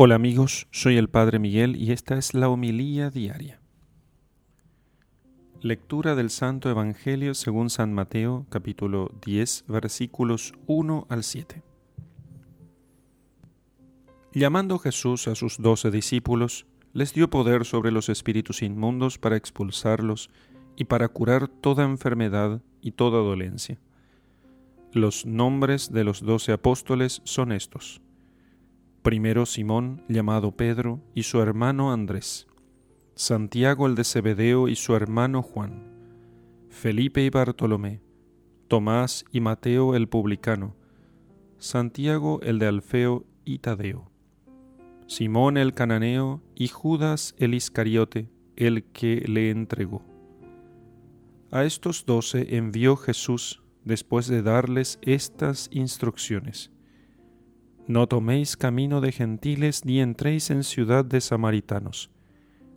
Hola amigos, soy el Padre Miguel y esta es la homilía diaria. Lectura del Santo Evangelio según San Mateo capítulo 10 versículos 1 al 7. Llamando Jesús a sus doce discípulos, les dio poder sobre los espíritus inmundos para expulsarlos y para curar toda enfermedad y toda dolencia. Los nombres de los doce apóstoles son estos Primero Simón, llamado Pedro, y su hermano Andrés, Santiago el de Zebedeo y su hermano Juan, Felipe y Bartolomé, Tomás y Mateo el publicano, Santiago el de Alfeo y Tadeo, Simón el cananeo y Judas el Iscariote, el que le entregó. A estos doce envió Jesús después de darles estas instrucciones. No toméis camino de gentiles ni entréis en ciudad de samaritanos.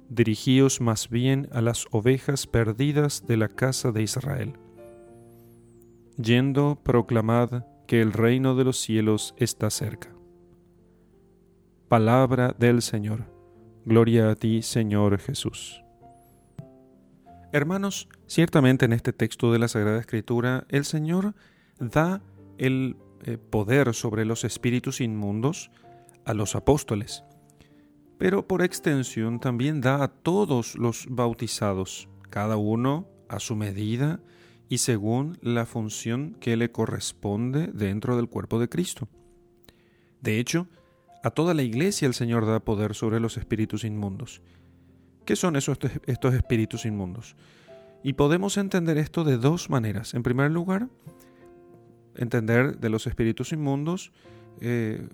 Dirigíos más bien a las ovejas perdidas de la casa de Israel. Yendo, proclamad que el reino de los cielos está cerca. Palabra del Señor. Gloria a ti, Señor Jesús. Hermanos, ciertamente en este texto de la Sagrada Escritura el Señor da el eh, poder sobre los espíritus inmundos a los apóstoles, pero por extensión también da a todos los bautizados, cada uno a su medida y según la función que le corresponde dentro del cuerpo de Cristo. De hecho, a toda la iglesia el Señor da poder sobre los espíritus inmundos. ¿Qué son esos, estos espíritus inmundos? Y podemos entender esto de dos maneras. En primer lugar, entender de los espíritus inmundos, eh,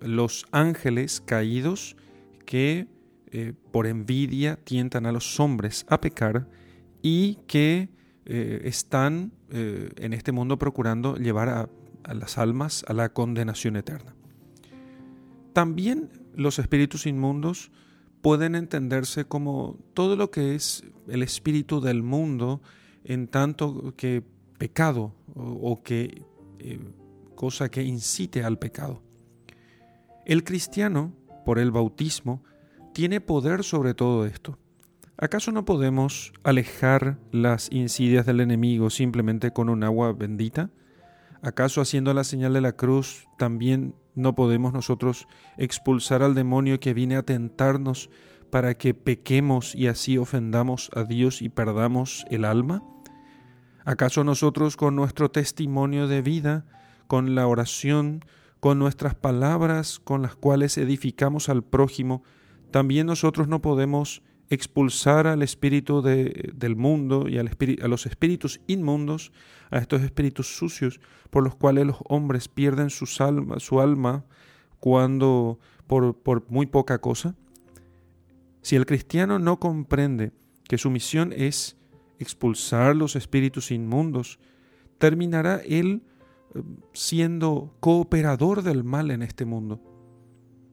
los ángeles caídos que eh, por envidia tientan a los hombres a pecar y que eh, están en este mundo procurando llevar a, a las almas a la condenación eterna. También los espíritus inmundos pueden entenderse como todo lo que es el espíritu del mundo en tanto que pecado o, que eh, cosa que incite al pecado. El cristiano, por el bautismo, tiene poder sobre todo esto. ¿Acaso no podemos alejar las insidias del enemigo simplemente con un agua bendita? ¿Acaso haciendo la señal de la cruz también no podemos nosotros expulsar al demonio que viene a tentarnos para que pequemos y así ofendamos a Dios y perdamos el alma? ¿Acaso nosotros con nuestro testimonio de vida, con la oración, con nuestras palabras con las cuales edificamos al prójimo, también nosotros no podemos expulsar al espíritu del mundo y al a los espíritus inmundos, a estos espíritus sucios por los cuales los hombres pierden su alma, su alma cuando por, por muy poca cosa? Si el cristiano no comprende que su misión es expulsar los espíritus inmundos, terminará él eh, siendo cooperador del mal en este mundo.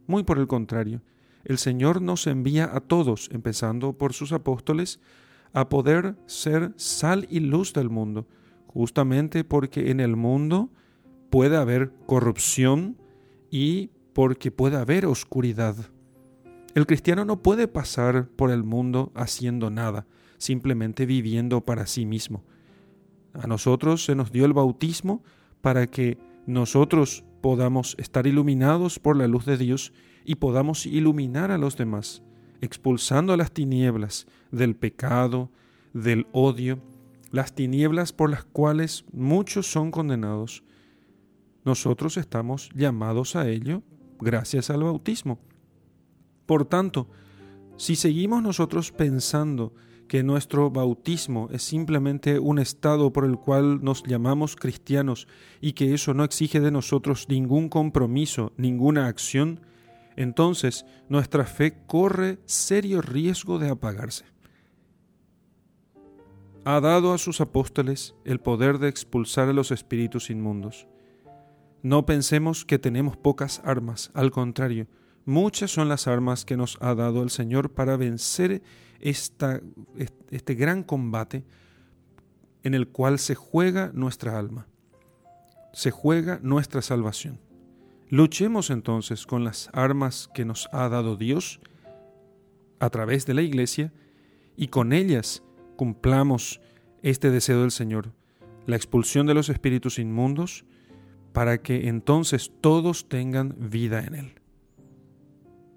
Muy por el contrario, el Señor nos envía a todos, empezando por sus apóstoles, a poder ser sal y luz del mundo, justamente porque en el mundo puede haber corrupción y porque puede haber oscuridad. El cristiano no puede pasar por el mundo haciendo nada, simplemente viviendo para sí mismo. A nosotros se nos dio el bautismo para que nosotros podamos estar iluminados por la luz de Dios y podamos iluminar a los demás, expulsando las tinieblas del pecado, del odio, las tinieblas por las cuales muchos son condenados. Nosotros estamos llamados a ello gracias al bautismo. Por tanto, si seguimos nosotros pensando que nuestro bautismo es simplemente un estado por el cual nos llamamos cristianos y que eso no exige de nosotros ningún compromiso, ninguna acción, entonces nuestra fe corre serio riesgo de apagarse. Ha dado a sus apóstoles el poder de expulsar a los espíritus inmundos. No pensemos que tenemos pocas armas, al contrario, Muchas son las armas que nos ha dado el Señor para vencer este gran combate en el cual se juega nuestra alma, se juega nuestra salvación. Luchemos entonces con las armas que nos ha dado Dios a través de la iglesia y con ellas cumplamos este deseo del Señor, la expulsión de los espíritus inmundos, para que entonces todos tengan vida en Él.